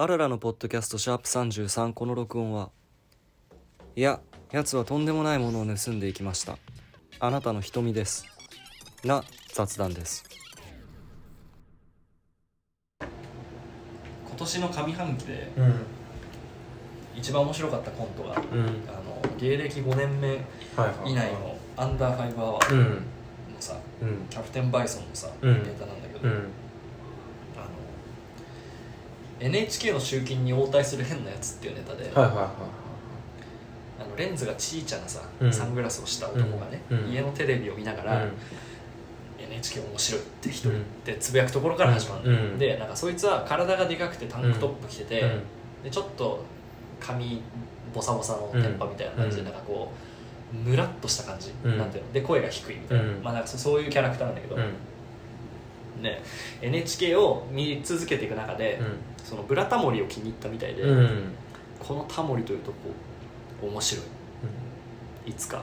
あららのポッドキャストシャープ33この録音は。いや奴はとんでもないものを盗んでいきました。あなたの瞳です。な雑談です。今年の上半期でうん。一番面白かったコントが、うん。あの芸歴5年目はいはい。以内のアンダーファイブアワーのうん。さ、うん。キャプテンバイソンのさ、うん。ネタなんだけど、うん NHK の集金に応対する変なやつっていうネタで、はいはいはあのレンズがちいちゃなさ、うん。サングラスをした男がね、うん。家のテレビを見ながいら、はい NHK 面白いって一人うんでつぶやくところから始まる、うん。でなんかそいつは体がでかくてタンクトップ着てて、うん。でちょっと髪ボサボサのテンパみたいな感じで、うん。なんかこうムラっとした感じ、うんなんていうので声が低いみたいな、うん。まあなんかそそういうキャラクターなんだけど、うんね NHK を見続けていく中で、そのブラタモリを気に入ったみたいで、うん。うんこのタモリというとこ面白い。いつか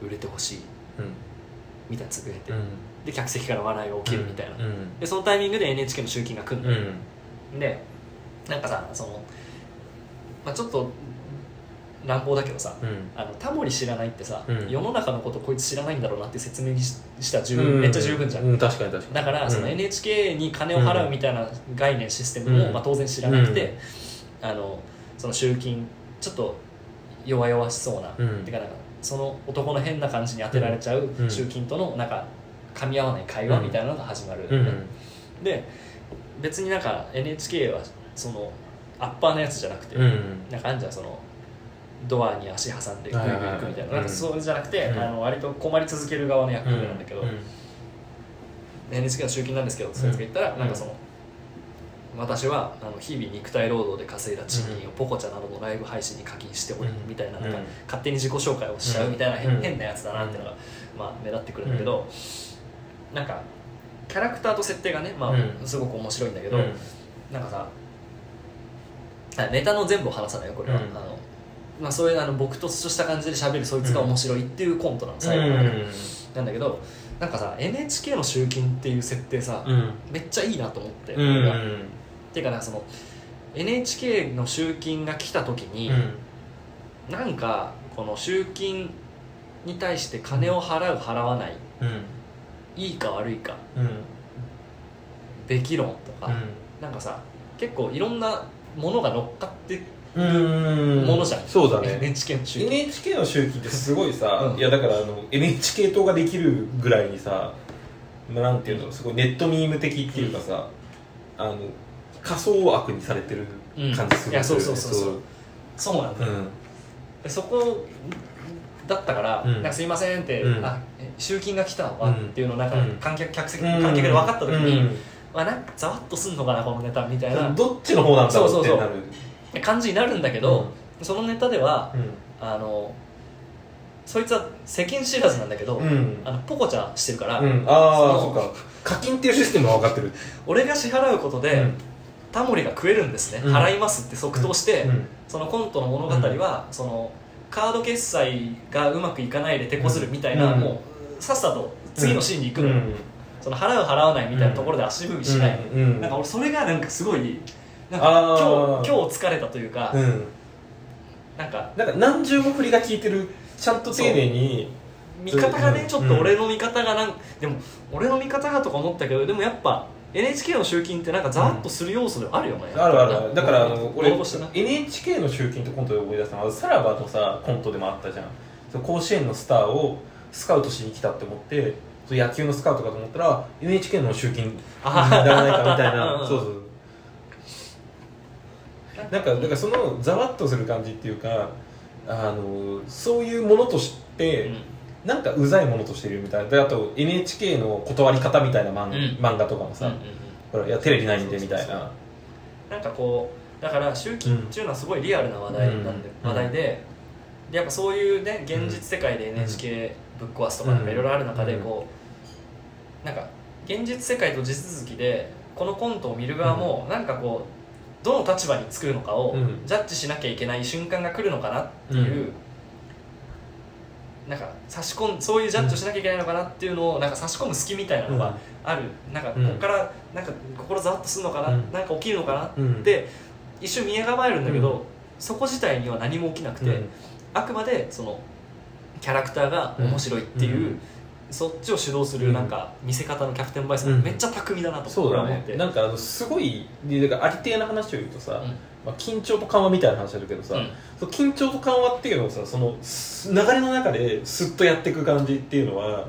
売れてほしい。うん。みたいなつぶやいて、うん。で客席から笑いが起きるみたいな、うん。でそのタイミングで NHK の集金が来るの、うん。でなんかさその、まあ、ちょっと乱暴だけどさ、うん。あのタモリ知らないってさ、うん。世の中のことこいつ知らないんだろうなって説明にししたら十うん。めっちゃ十分じゃん、うん確かに確かに。だからそのうん NHK に金を払うみたいな概念システムも、うん。まあ、当然知らなくて、あのその集金ちょっと弱々しそうな、うん。てかなんかその男の変な感じに当てられちゃううん。集金とのなんか噛み合わない会話みたいなのが始まる、うんで別になんか NHK はそのアッパーなやつじゃなくて、うん。なんかあんじゃんそのドアに足挟んでグイグイ行くみたいな,、なんかそうじゃなくて、うん。あの割と困り続ける側の役目なんだけど、うん。NHK の集金なんですけどそういうやつが言ったら、うん。なんかその私はあの日々肉体労働で稼いだ賃金をポコチャなどのライブ配信に課金しており、うんみたいななんかうん勝手に自己紹介をしちゃうみたいな変,、なやつだなっていうのが、まあ、目立ってくるんだけど、なんかキャラクターと設定がね、まあうん。すごく面白いんだけど、うん。なんかさあネタの全部を話さないよこれは、うん。あのまあ、そういうあの僕とした感じで喋るそいつが面白いっていうコントなの最後。まで、なんだけどなんかさ NHK の集金っていう設定さ、うん。めっちゃいいなと思って、うん。っていうかなその NHK の集金が来た時に、なんかこの集金に対して金を払う払わないうん。いいか悪いかうん。べき論とか、なんかさ結構いろんなものが乗っかってうんものじゃん、そうだね。NHK の集金 NHK の周期ってすごいさ、うん。いやだからあの NHK 党ができるぐらいにさまあなんていうのすごいネットミーム的っていうかさ、あの仮想悪にされてる感じするんだよね、うん。いやそうそうそうそう。そうなんだよ、うん。でそこだったから「うん。なんかすいません」って「うん。あえ集金が来たわ」うんっていうのをなんかうん。観客客席うん。観客で分かった時に、うん。まあ、なんかざわっとすんのかなこのネタみたいな。どっちの方なんだろうってそうそうそう。なる感じになるんだけど、そのネタではうん。あのそいつは世間知らずなんだけど、うん。あのポコチャしてるから、うん、ああそのそっか。課金っていうシステムは分かってる。俺が支払うことで、うん。タモリが食えるんですね、うん。払いますって即答して、うん。そのコントの物語は、そのカード決済がうまくいかないで手こずるみたいな、うん。もうさっさと次のシーンに行くのその払う払わないみたいなところで足踏みしない、うん。うん。なんか俺それがなんかすごいなんか今日今日疲れたというか、うん。なんかなんか何重も振りが効いてるちゃんと丁寧に。見方がねうんちょっと俺の見方がなんでも俺の見方がとか思ったけどでもやっぱ NHK の集金ってなんかざわっとする要素ではあるよね、あるある。あるだからあの俺 NHK の集金ってコントで思い出したのはさらばのさコントでもあったじゃん。甲子園のスターをスカウトしに来たって思って野球のスカウトかと思ったら NHK の集金にあならないかみたいうんなそうそうなんかだからそのざわっとする感じっていうかあのそういうものとして、うん。なんかうざいものとしてるみたいな。であと NHK の断り方みたいな漫,、うん。漫画とかもさ、うんうんいやテレビないんでみたいな。なんかこうだから集金っていうのはすごいリアルな話題なんで、うん。話題ででやっぱそういうね現実世界で NHK ぶっ壊すとかなんかいろいろある中でこうなんか現実世界と地続きでこのコントを見る側もなんかこうどの立場につくのかをうん。ジャッジしなきゃいけない瞬間が来るのかなっていうなんか差し込んそういうジャッジをしなきゃいけないのかなっていうのをなんか差し込む隙みたいなのがある、なんかここからなんか心ざわっとするのかな、うん。なんか起きるのかな？うん。って一瞬見え構えるんだけど、うん。そこ自体には何も起きなくて、うん。あくまでそのキャラクターが面白いっていう、うんそっちを主導するなんか見せ方のキャプテンバイスがうん。めっちゃ巧みだなとそうだ思って、ねなんかあのすごいでだからありてえな話を言うとさ、うん。まあ、緊張と緩和みたいな話あるけどさ、うん。その緊張と緩和っていうのをさそのす流れの中ですっとやっていく感じっていうのは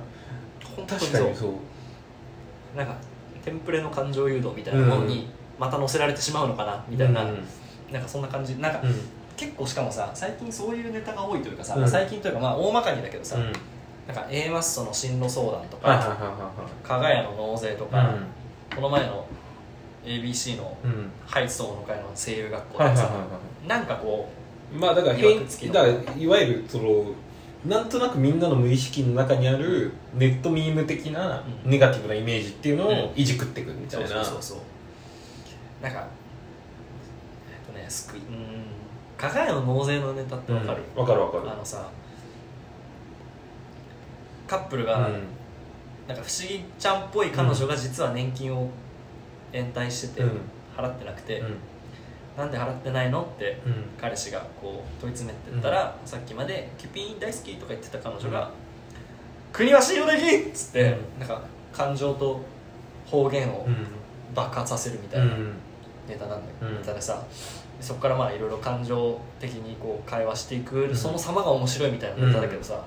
本当に確かにそう。なんかテンプレの感情誘導みたいなものにまた乗せられてしまうのかなみたいな、うん。なんかそんな感じ。なんか、うん。結構しかもさ最近そういうネタが多いというかさ、うん。最近というかまあ大まかにだけどさ、うんなんか A マッソの進路相談とか、はいはいはい加賀屋の納税とか、この前の ABC のうんうん。ハイツ友の会の声優学校はいはいとかさ、はいはい。なんかこまあだからいわ変くつきのだからいわゆるそのなんとなくみんなの無意識の中にあるネットミーム的なうん。ネガティブなイメージっていうのうん。をいじくっていくみうたいな、そうそうそうなんかえっとね救いうん。加賀屋の納税のネタってわかる、うん。わかるわかる。あのさカップルうが、ん。なんか不思議ちゃんっぽい彼女が実は年金を延滞してて、うん。払ってなくて、うん。なんで払ってないのってうん。彼氏がこう問い詰めてったら、さっきまで「キュピーン大好き」とか言ってた彼女が「国は信用できん!」っつって、うん。なんか感情と方言をうん。爆発させるみたいなうん。ネタなんだけど、うん。ネタでさそこからまあいろいろ感情的にこう会話していく、ん。その様が面白いみたいなネタだけどさ、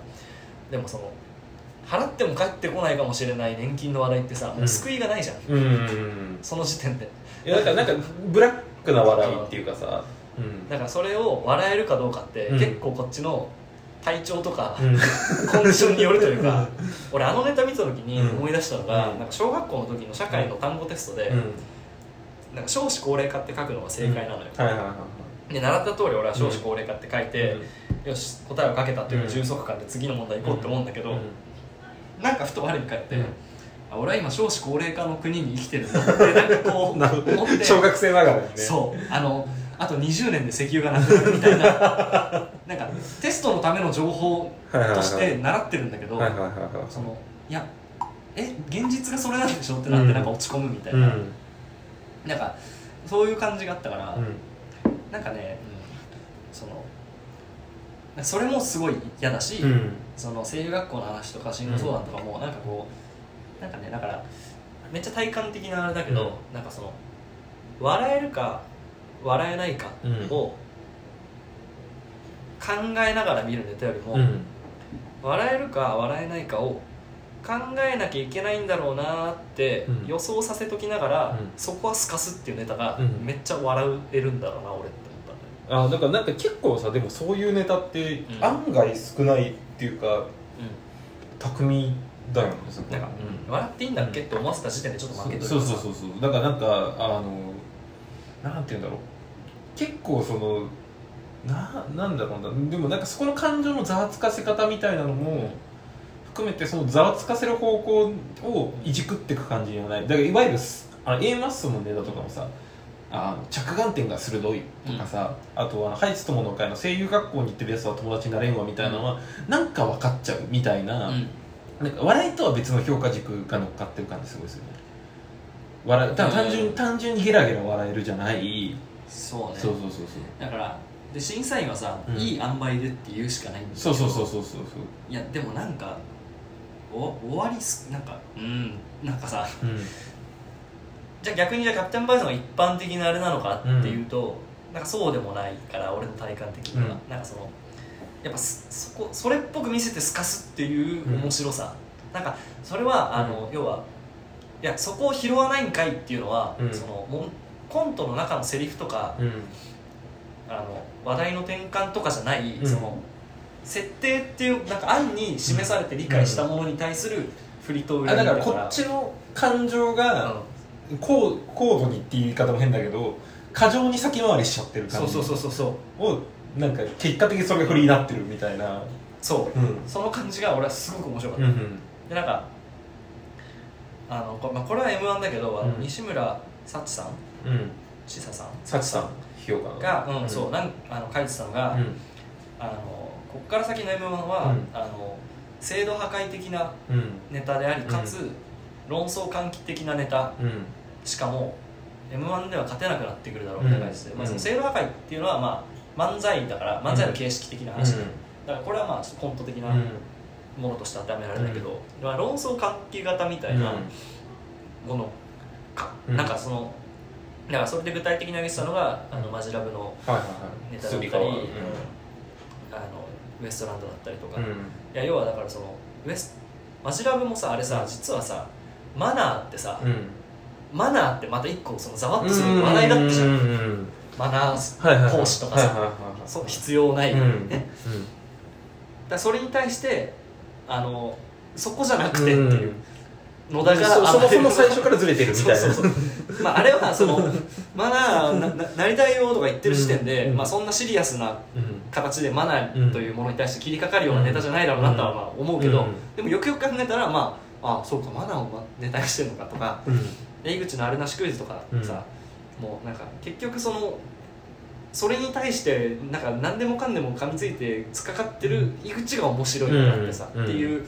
でもその払っても返ってこないかもしれない年金の話題ってさもう救いがないじゃん、うん。うんその時点で。いやだからなんかブラックな笑いっていうかさ。うん。だからそれを笑えるかどうかって、うん。結構こっちの体調とか、うん。コンディションによるというか 俺あのネタ見た時にうん。思い出したのが、うん。なんか小学校の時の社会の単語テストで、うん。なんか少子高齢化って書くのが正解なのよ、はいはいはいで習った通り俺は少子高齢化って書いて、よし答えを書けたといううん。充足感で次の問題行こうって思うんだけど、うんなんかふと我に返って、うん。あ俺は今少子高齢化の国に生きてるんだってなんかこう 思って。小学生ながらにね。そう。あのあと20年で石油がなくなるみたいな。なんかテストのための情報として習ってるんだけど、そのいやえ現実がそれなんでしょってなっうん。てなんか落ち込むみたいな、うん。なんかそういう感じがあったから、うん。なんかね、そのそれもすごい嫌だし、うんその声優学校の話とか進路相談とかもなんかこうなんかねだからめっちゃ体感的なあれだけど、うん。なんかその笑えるか笑えないかを考えながら見るネタよりも、うん。笑えるか笑えないかを考えなきゃいけないんだろうなってうん。予想させときながら、うん。そこはすかすっていうネタがうん。めっちゃ笑えるんだろうな俺ってあだからなんか結構さでもそういうネタってうん。案外少ないっていうか巧みだよねそこなんか、笑っていいんだっけって思わせた時点でちょっと負けとそうそうそうそう。だからなんかあのなんて言うんだろう。結構そのななんだろうな。でもなんかそこの感情のざわつかせ方みたいなのも含めてそのざわつかせる方向をいじくっていく感じにはない。だからいわゆるすあの A マッソのネタとかもさあの着眼点が鋭いとかさ、あとあのハイツ友の会の声優学校に行ってるやつは友達になれんわみたいなのは、なんか分かっちゃうみたいな,、うん。なんか笑いとは別の評価軸が乗っかってる感じすごいですよね。笑いただ単純,、うん。単純にゲラゲラ笑えるじゃない、そうね。そうそうそうそう。だからで審査員はさ、うん。いい塩梅でって言うしかないんだけどそうそうそうそうそう。いやでもなんかお終わりすなんかうんなんかさうんじゃあ逆にじゃあキャプテンバイソンが一般的なあれなのかっていうと、なんかそうでもないから俺の体感的には、うん。なんかそのやっぱそそこそれっぽく見せて透かすっていう面白さ、なんかそれはあの、要はいやそこを拾わないんかいっていうのは、うん。そのもんコントの中のセリフとか、うん。あの話題の転換とかじゃない、うん。その設定っていうなんか案に示されて理解したものに対する振りと裏だから。こっちの感情が高高度にっていう言い方も変だけど過剰に先回りしちゃってる感じ。そうそうそうそうをなんか結果的にそれが振りになってるみたいな。そう。うん。その感じが俺はすごく面白かった、うんでなんかあのこ,、まあ、これは m 1だけど、あのうん。西村幸さん？うん。千佐さん？幸さん。評価が、うんそう。なんあの書いてたのが、うん。あのこっから先の m 1は、あの制度破壊的なうん。ネタでありかつ、論争喚起的なネタ。うんしかも m 1では勝てなくなってくるだろうみたいな感じで、うんまあ、その制度破壊っていうのは、まあ、漫才だから漫才の形式的な話で、だからこれはまあちょっとコント的なものとして当てはめられないけど、まあ、論争喚起型みたいなものか、うん。なんかそのだからそれで具体的に挙げてたのがあのマジラブのネタだったり、あのウエストランドだったりとか、いうん。や要はだからそのウエスマジラブもさあれさ実はさマナーってさ、うんマナーってまた一個そのざわっとする話題だったじゃん、うんうんうんマナー講師とかさ、そう必要ない、うんね、だからそれに対してあのそこじゃなくうんてっていう。野田がそそもそもあ最初からずれてるみたいな。そうそうそう。まああれはそのマナーなななりたいよとか言ってる時点で、うんまあ、そんなシリアスなうん形でマナーというものに対して切りかかるようなネタじゃないだろうなとはまあ思うけど、うんでもよくよく考えたらまああそうかマナーをネタにしてるのかとか。うん江口のあるなしクイズとかさ、もうなんか結局そのそれに対してなんか何でもかんでも噛みついて突っかかってる井口が面白いなってさ、うん。っていう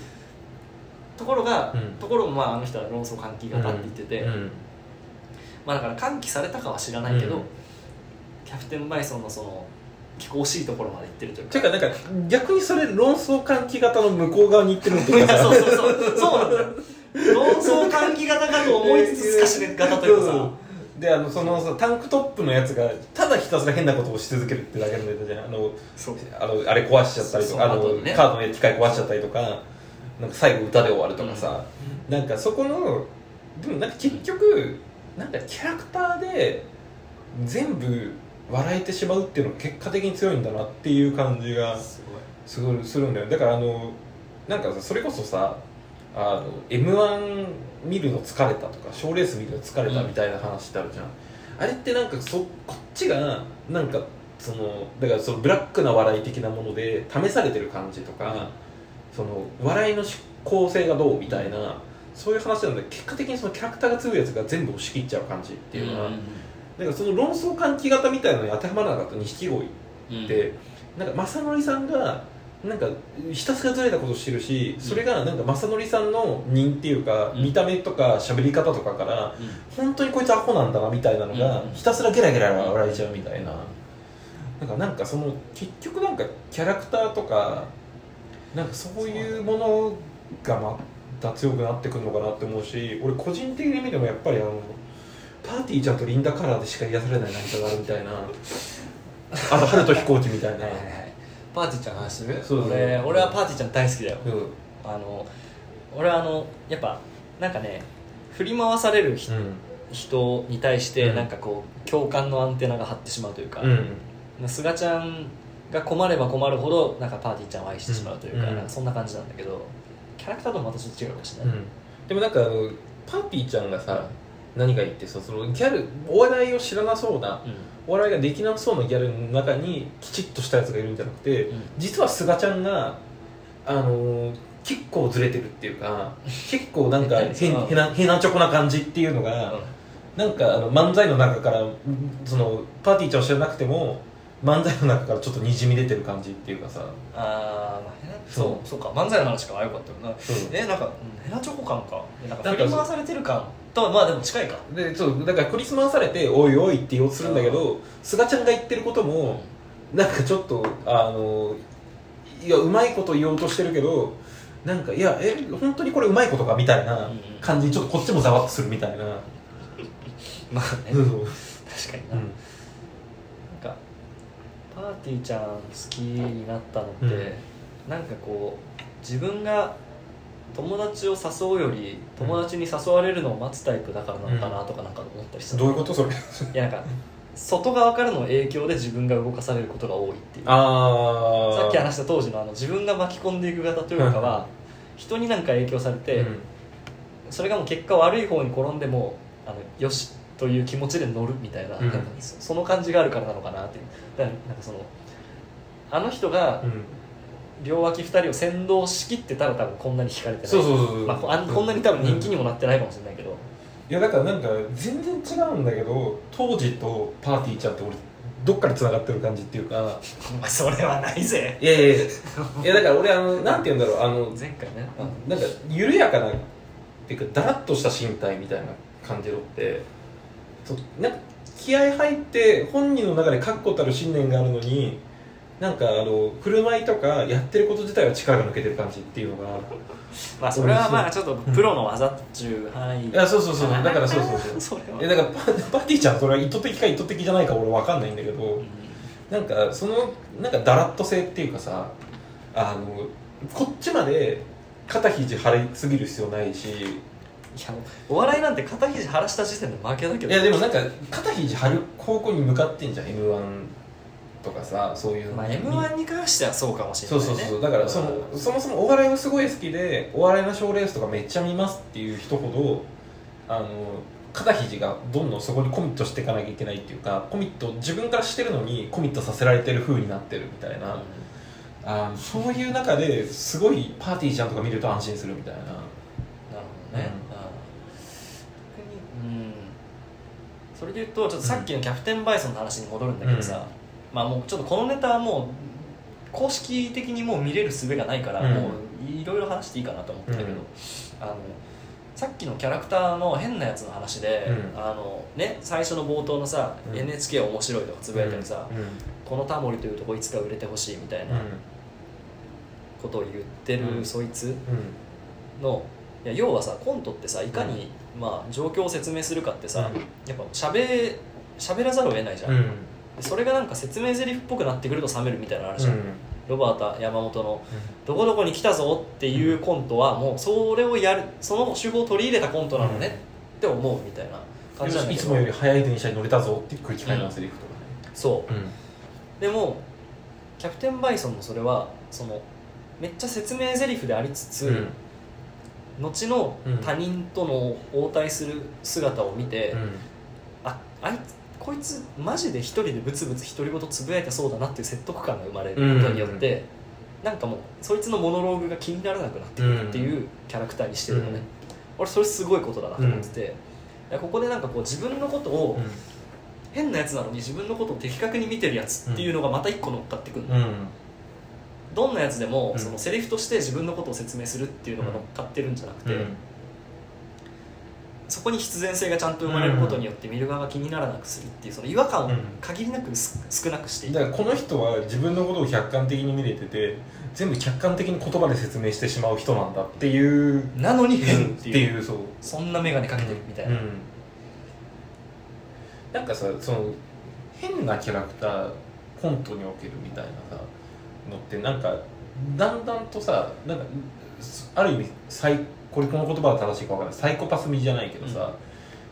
ところが、うん。ところもまああの人は論争喚起型って言ってて、うん。まあだから喚起されたかは知らないけど、うん。キャプテンバイソンのその結構惜しいところまで行ってるというか。ていうかなんか逆にそれ論争喚起型の向こう側に行ってるのと そうそうそう。そうなんだよ論争喚起型かと思いつつすかし型というかさ。であのそのさタンクトップのやつがただひたすら変なことをし続けるってだけのネタじゃん。あのそう。あのあれ壊しちゃったりとかあのね。カードの機械壊しちゃったりとかなんか最後歌で終わるとかさ、なんかそこのでもなんか結局なんかキャラクターで全部笑えてしまうっていうのが結果的に強いんだなっていう感じがすごいするんだよ。だからあのなんかさそれこそさあの m 1見るの疲れたとか賞レース見るの疲れたみたいな話ってあるじゃん、あれってなんかそこっちがなんかそのだからそのブラックな笑い的なもので試されてる感じとか、その笑いの構成がどうみたいなそういう話なんで結果的にそのキャラクターが強いやつが全部押し切っちゃう感じっていうのは、だからその論争喚起型みたいなのに当てはまらなかった錦鯉うん。でなんか正則さんがなんかひたすらずれたことしてるしそれがなんか正則さんの人っていうか、うん。見た目とか喋り方とかからうん。本当にこいつアホなんだなみたいなのが、うん。ひたすらゲラゲラ笑えちゃうみたいな。なんかなんかその結局なんかキャラクターとかなんかそういうものがまた強くなってくるのかなって思うし俺個人的に見てもやっぱりあのパーティーちゃんとリンダカラーでしか癒されない何かがあるみたいな。あと春と飛行機みたいな。はいはいはいパーティーちゃんの話する？そうそう。俺俺はパーティーちゃん大好きだよ。うん。あの俺はあのやっぱなんかね振り回される人,、うん。人に対してうん。なんかこう共感のアンテナが張ってしまうというか、うん。すがちゃんが困れば困るほどなんかパーティーちゃんを愛してしまうというか,、うん。なんかそんな感じなんだけどキャラクターともまたちょっと違うかもしれない、でもなんかあのパーティーちゃんがさ何が言ってさそのギャルお笑いを知らなそうなお笑いができなそうなギャルの中にきちっとしたやつがいるんじゃなくて、うん。実はすがちゃんがあのー結構ずれてるっていうか結構なんか 変な変なチョコな感じっていうのが、なんかあの漫才の中からんそのパーティーちゃんを知らなくても漫才の中からちょっとにじみ出てる感じっていうかさ。ああそう。そうか漫才の話かあよかったよな。えなんか、うん、ヘナチョコ感か。なんか振り回されてる感とはまあでも近いか。でそうだからクリスマスされて「おいおい」って言おうとするんだけどすがちゃんが言ってることもなんかちょっとあのいやうまいこと言おうとしてるけどなんかいやえ本当にこれうまいことかみたいな感じにちょっとこっちもざわっとするみたいな、まあね、うん。確かにな、うん。なんかパーティーちゃん好きになったのって、うん。なんかこう自分が友達を誘うより友達に誘われるのを待つタイプだからなのかなとかなんか思ったりした、どういうことそれ？いやなんか外側からの影響で自分が動かされることが多いっていう。ああさっき話した当時のあの自分が巻き込んでいく型というかは人になんか影響されて、うん。それがもう結果悪い方に転んでもあのよしという気持ちで乗るみたいな,、うん。その感じがあるからなのかなっていう。だからなんかそのあの人がうん両脇2人を先導しきってたら多分こんなに惹かれてない。そうそうそうそう。まあ、こあんこんなに多分人気にもなってないかもしれないけど、いやだからなんか全然違うんだけど当時とパーティーちゃんって俺どっからつながってる感じっていうか。お前それはないぜ。いやいやいや。いやだから俺あの なんて言うんだろうあの前回ね、なんか緩やかなっていうかだらっとした身体みたいな感じのってなんか気合入って本人の中で確固たる信念があるのになんかあの振る舞いとかやってること自体は力が抜けてる感じっていうのが。まあそれはまあちょっとプロの技っちゅう。範囲いやそうそうそうだからそうそうそう。それは。えだからパパティちゃんそれは意図的か意図的じゃないか俺わかんないんだけど、うん。なんかそのなんかだらっと性っていうかさあのこっちまで肩肘張りすぎる必要ないし。いやお笑いなんて肩肘張らした時点で負けだけど。いやでもなんか肩肘張る方向に向かってんじゃん m 1とかさそういうまあ m 1に関してはそうかもしれないね。そうそうそう。だからそのそもそもお笑いがすごい好きでお笑いの賞ーレースとかめっちゃ見ますっていう人ほどあの肩肘がどんどんそこにコミットしていかなきゃいけないっていうかコミット自分からしてるのにコミットさせられてる風になってるみたいな、あそういう中ですごいパーティーちゃんとか見ると安心するみたいな。なるほどね、うん、それで言うとちょっとさっきのキャプテンバイソンの話に戻るんだけどさ、まあもうちょっとこのネタはもう公式的にもう見れる術がないから、うん。もういろいろ話していいかなと思ってたけど、うん。あのさっきのキャラクターの変なやつの話で、うん。あのね、最初の冒頭のさ、うん。NHK 面白いとかつぶやいたりさ、うん。このタモリというとこいつか売れてほしいみたいなことを言ってる、うん。そいつうん。のいや要はさコントってさいかに、まあ、状況を説明するかってさ、うん。やっぱしゃべしゃべらざるを得ないじゃん、それがなんか説明台詞っぽくなってくると冷めるみたいなのあるじゃん、ロバート山本の「どこどこに来たぞ」っていうコントはもうそれをやるその手法を取り入れたコントなのねって思うみたいな感じなんだけど。いつもより早い電車に乗れたぞっていう空気感のセリフとかそう。ねでもキャプテンバイソンのそれはそのめっちゃ説明台詞でありつつ、うん。後のうん。他人との応対する姿を見て、うん。ああいつこいつマジで一人でブツブツ独り言つぶやいてそうだなっていう説得感が生まれることによって、なんかもうそいつのモノローグが気にならなくなってくるっていうキャラクターにしてるのね、うん。俺それすごいことだなと思ってて、いやここでなんかこう自分のことを、変なやつなのに自分のことを的確に見てるやつっていうのがまた一個乗っかってくるの、うん。どんなやつでも、うん。そのセリフとして自分のことを説明するっていうのが乗っかってるんじゃなくて、うんそこに必然性がちゃんと生まれることによって見る側が気にならなくするっていうその違和感を限りなくす少なくしていく、だからこの人は自分のことを客観的に見れてて全部客観的に言葉で説明してしまう人なんだっていう。なのに変っっていう,、いうそう。そんな眼鏡かけてるみたいな、うん。なんかさその変なキャラクターコントにおけるみたいなさのってなんかだんだんとさなんかある意味サイこれこの言葉は正しいかわからない。サイコパス味じゃないけどさ、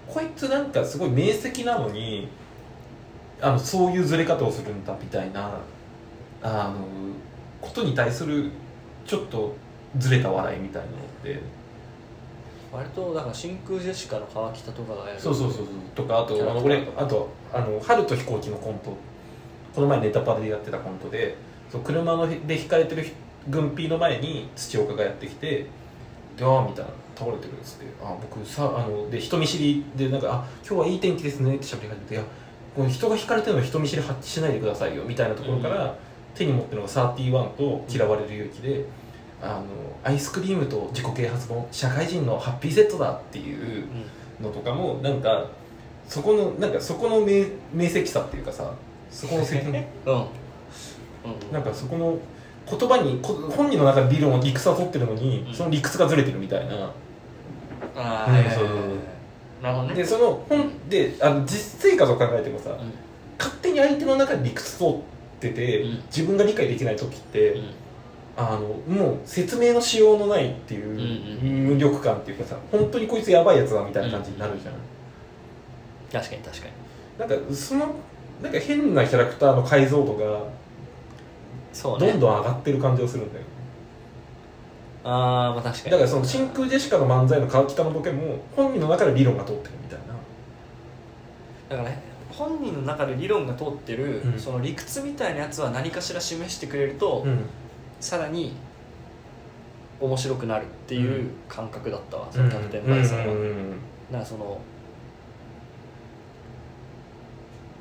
こいつなんかすごい明晰なのにあのそういうずれ方をするんだみたいなあのことに対するちょっとずれた笑いみたいなのって。割とだから真空ジェシカの川北とかがやる。そうそうそうそう。とかあとあの俺あとあの春と飛行機のコント。この前ネタパレでやってたコントでそう車ので引かれてる軍艇の前に土岡がやってきて「であーみたいな倒れてる」っつって「あ僕さあので人見知りでなんか「あ今日はいい天気ですね」って喋り始めて「いやこの人が引かれてるの人見知り発揮しないでくださいよ」みたいなところから、手に持ってるのが31と「嫌われる勇気で」あのアイスクリームと自己啓発本社会人のハッピーセットだっていううん。のとかもなんかそこのなんかそこの明明晰さっていうかさそこの責 うん、なんかそこの言葉にこ本人の中で理論を理屈は取ってるのに、うん。その理屈がずれてるみたいな。ああ、うんそうそう。なるほどね。でその本であの実生活を考えてもさ、うん。勝手に相手の中で理屈通ってて、うん。自分が理解できない時って、うん。あのもう説明のしようのないっていううん無力感っていうかさ本当にこいつやばいやつだみたいな感じになるじゃん、確かに確かに。なんかそのなんか変なキャラクターの解像度がそうね。どんどん上がってる感じがするんだよ、ああまあ確かに。だからその真空ジェシカの漫才の川北のボケも本人の中で理論が通ってるみたいな。だからね本人の中で理論が通ってる、うん。その理屈みたいなやつは何かしら示してくれると、うん。さらに面白くなるっていう感覚だったわ、そのキャプテンバイソンは、うん。うん。うん。なんかその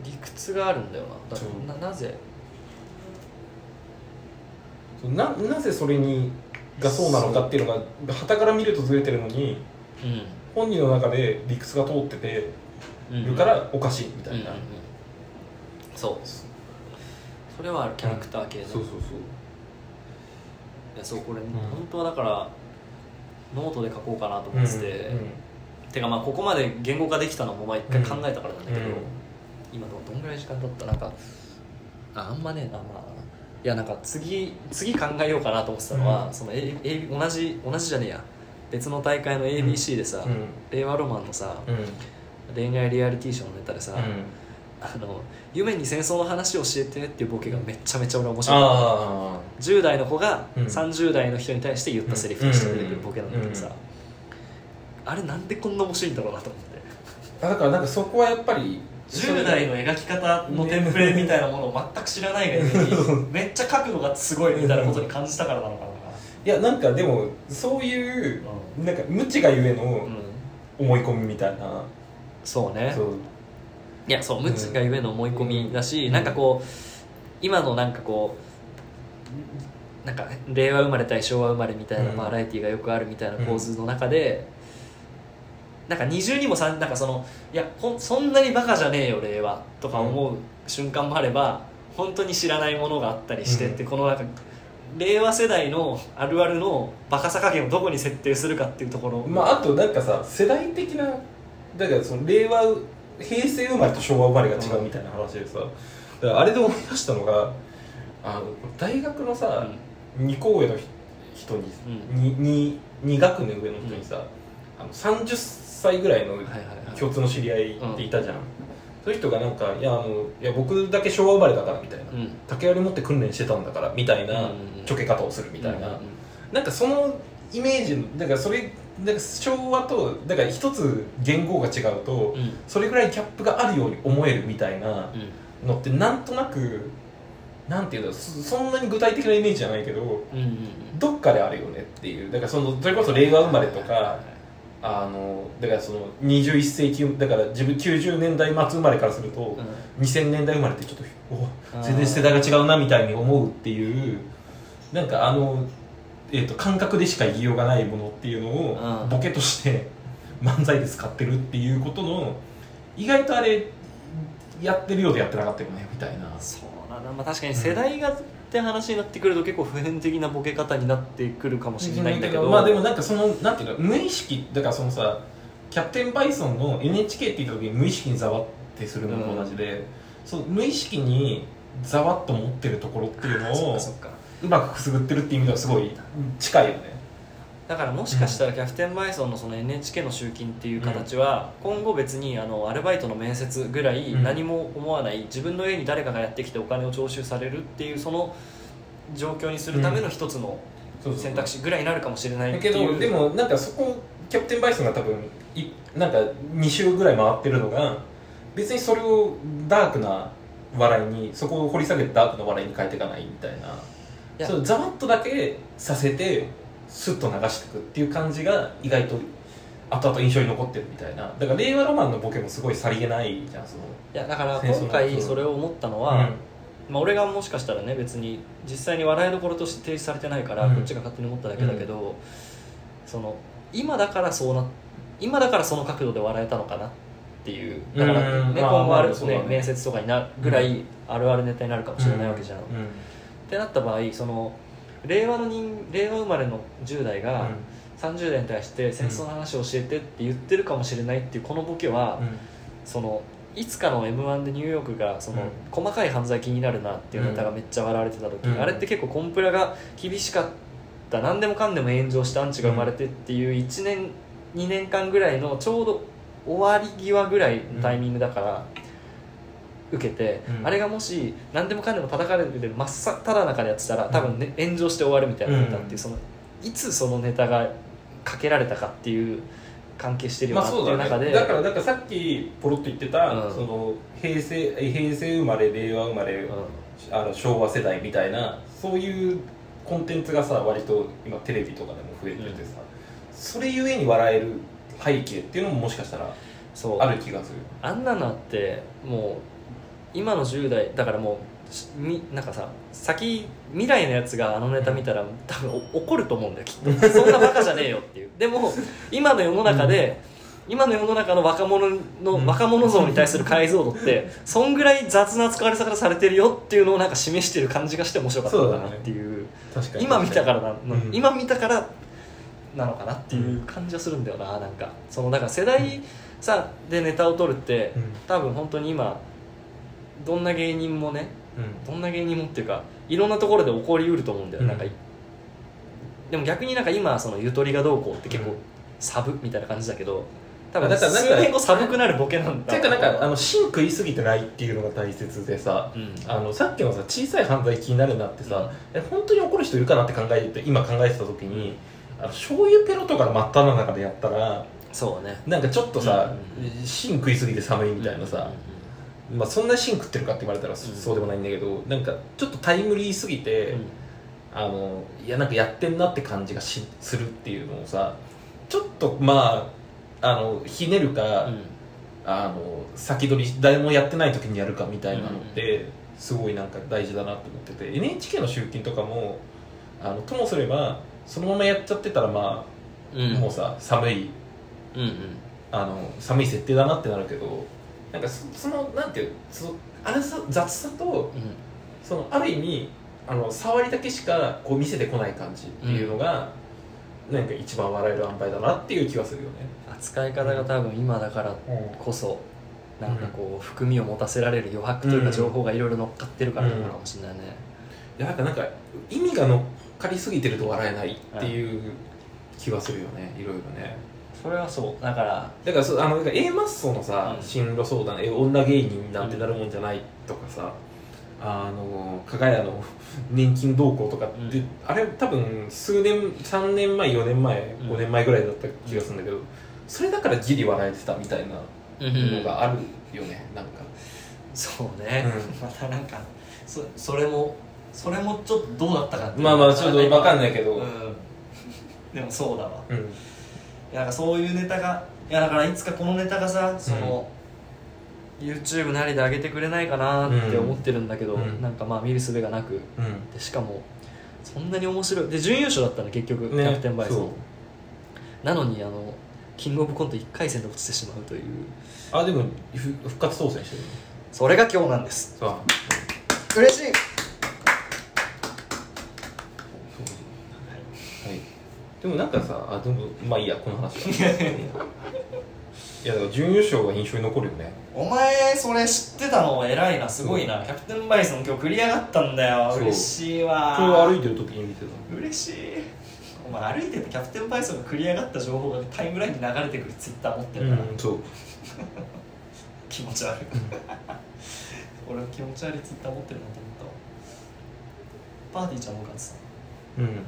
理屈があるんだよな。だななぜななぜそれにがそうなのかっていうのが旗から見るとずれてるのにうん。本人の中で理屈が通っててうんるからおかしいみたいな、うんうんうん。そう。それはキャラクター系ね、そうそうそう。いやそうこれ、ん。本当はだからノートで書こうかなと思ってて、てかまあここまで言語化できたのもまあ一回考えたからなんだけど、うん。今どどんぐらい時間経った？なんかああんまねえなまあいやなんか次次考えようかなと思ってたのは、うん。その、A A、同じ同じじゃねえや。別の大会の ABC でさ、うん。令和ロマンのさうん。恋愛リアリティショーのネタでさ、うん。あの夢に戦争の話を教えてっていうボケがめっちゃめちゃ俺面白い。あ10代の子がうん。30代の人に対して言ったセリフとして出てくるボケなんだけどさ、あれなんでこんな面白いんだろうなと思って。あだからなんかそこはやっぱり10代の描き方のテンプレみたいなものを全く知らないがゆえに めっちゃ角度がすごいみたいなことに感じたからなのかいやなんかでもそういうな、なんか無知がゆえのうん。思い込みみたいな、そうね。そう。いやそう無知がゆえの思い込みだし、うん。なんかこう今のなんかこうなんか令和生まれ対昭和生まれみたいなうん。バラエティーがよくあるみたいな構図の中で、なんか二重にもさなんかそのいやほんそんなにバカじゃねえよ令和とか思う瞬間もあれば本当に知らないものがあったりしてって、このなんか令和世代のあるあるのバカさ加減をどこに設定するかっていうところ、まああとなんかさ世代的なだからその令和平成生まれと昭和生まれが違うみたいな話でさ、だからあれで思い出したのがあの大学のさ、2校上の人に、うん。に 2, 学年上の人にさ、あの30歳ぐらいの共通の知り合いっていたじゃん、そういう人がなんかいやあのいや僕だけ昭和生まれだからみたいな、うん。竹槍持って訓練してたんだからみたいなちょけ方をするみたいな、うんうんうん。なんかそのイメージだからそれだから昭和とだから一つ言語が違うと、うん。それぐらいギャップがあるように思えるみたいなうん。のってなんとなくなんていうんだろうそそんなに具体的なイメージじゃないけどうんうんうん。どっかであるよねっていう。だからそのそれこそ令和生まれとかあのだからその21世紀だから自分90年代末生まれからすると、2000年代生まれってちょっとお全然世代が違うなみたいに思うっていうなんかあの、えー、と感覚でしか言いようがないものっていうのをうん。ボケとして漫才で使ってるっていうことの意外とあれやってるようでやってなかったよねみたいな。そうなんだ、まあ、確かに世代がって話になってくると結構普遍的なボケ方になってくるかもしれないんだけどまあでもなんかそのなんていうか無意識だからそのさキャプテンバイソンの NHK って言った時に無意識にざわってするのと同じで、その無意識にざわっと持ってるところっていうのをうまくくすぐってるっていう意味ではすごい近いよねだからもしかしたらキャプテンバイソンのその NHK の集金っていう形は今後別にあのアルバイトの面接ぐらいうん。何も思わない自分の家に誰かがやってきてお金を徴収されるっていうその状況にするための一つの選択肢ぐらいになるかもしれないだっていう。けどでもなんかそこキャプテンバイソンが多分いなんか2週ぐらい回ってるのが別にそれをダークな笑いにそこを掘り下げてダークな笑いに変えていかないみたいな。ざわっとだけさせてスッと流していくっていう感じが意外と後々印象に残ってるみたいな。だから令和ロマンのボケもすごいさりげないじゃんその。いやだから今回それを思ったのは、まあ、俺がもしかしたらね別に実際に笑いどころとして提示されてないから、うん。こっちが勝手に思っただけだけど、その今だからそうな今だからその角度で笑えたのかなっていうだから、ねうん。まあ今後ある、ねね。面接とかになるぐらいあるあるネタになるかもしれないわけじゃん、っうん。てなった場合その令和の人令和生まれの10代が30代に対して戦争の話を教えてって言ってるかもしれないっていうこのボケは、うん。そのいつかの m 1でニューヨークがその、うん。細かい犯罪気になるなっていうネタがめっちゃ笑われてた時、うん。あれって結構コンプラが厳しかった何でもかんでも炎上してアンチが生まれてっていう1年2年間ぐらいのちょうど終わり際ぐらいのタイミングだから、受けて、うん。あれがもし何でもかんでも叩かれてる真っ只中でやってたら多分、ね炎上して終わるみたいなネタっていう、うん。そのいつそのネタがかけられたかっていう関係してるよなっていう中で、ねだからだからさっきポロッと言ってた、うん。その平成平成生まれ令和生まれ、うん。あの昭和世代みたいなそういうコンテンツがさ割と今テレビとかでも増えててさ、それゆえに笑える背景っていうのももしかしたらそう。ある気がする。あんなのあっても今の10代だからもうしみなんかさ先未来のやつがあのネタ見たら多分お怒ると思うんだよきっと。そんなバカじゃねえよっていう。でも今の世の中で、今の世の中の若者の、うん。若者像に対する解像度ってそんぐらい雑な扱われ方されてるよっていうのをなんか示してる感じがして面白かったのかなっていう。確かに。今見たからな、うん。今見たからなのかなっていう感じはするんだよななんか。そのだから世代さでネタを取るって、うん。多分本当に今どんな芸人もねうん。どんな芸人もっていうかいろんなところで起こりうると思うんだよ、うん。なんかでも逆になんか今そのゆとりがどうこうって結構うん。サブみたいな感じだけど多分数年後寒くなるボケなんだ。ていうかなんかあの芯食いすぎてないっていうのが大切でさうん。あのさっきのさ小さい犯罪気になるなってさ、え本当に怒る人いるかなって考えて今考えてた時に、あの醤油ペロとかの真っ只中でやったらそうね。なんかちょっとさう芯食いすぎて寒いみたいなさ、まあ、そんな芯食ってるかって言われたらそうでもないんだけどなんかちょっとタイムリーすぎて、うんあのいやなんかやってんなって感じがしするっていうのをさちょっとまああのひねるか、うん。あの先取り誰もやってない時にやるかみたいなのって、すごいなんか大事だなと思ってて NHK の集金とかもあのともすればそのままやっちゃってたらまあ、うん。もうさ寒いうんうん。あの寒い設定だなってなるけどなんかそそのなんていうそのあれさ雑さとうん。そのある意味あの触りだけしかこう見せてこない感じっていうのが、なんか一番笑える塩梅だなっていう気がするよね。扱い方が多分今だからこそなんかこう含みを持たせられる余白というかうん情報がいろいろ乗っかってるからなのかもしれないね、いやなんかなんか意味が乗っかりすぎてると笑えないっていう気がするよねいろいろねそれはそう。だからだからそうあのなんか A マッソのさ、うん。進路相談え女芸人なんてなるもんじゃないとかさ、あの加賀屋の年金動向とかって、うん。あれ多分数年3年前4年前うん。5年前ぐらいだった気がするんだけど、それだからギリ笑えてたみたいなのがあるよね、なん。かそうね、うまたなん。かそそれもそれもちょっとどうだったかっていうまあまあちょっと分かん。ないけどうん。でもそうだわうんいやなんかそういうネタがいやだからいつかこのネタがさその、YouTube なりで上げてくれないかなって思ってるんだけど、うん。なんかまあ見る術がなくうん。でしかもそんなに面白いで準優勝だったの結局、ねキャプテンバイソンなのにあのキングオブコント1回戦で落ちてしまうという。あでもふ復活当選してるの？それが今日なんです。嬉しいはいでもなんかさあでもまあいいやこの話は。いやだから準優勝が印象に残るよね。お前それ知ってたの？偉いなすごいな。キャプテンバイソン今日繰り上がったんだよ。そう。嬉しいわ。今日歩いてる時に見てた嬉しい。お前歩いててキャプテンバイソンが繰り上がった情報がタイムラインに流れてくるツイッター持ってるから、そう。気持ち悪い。俺気持ち悪いツイッター持ってるなと思ったわ。パーティーちゃんもかってたうん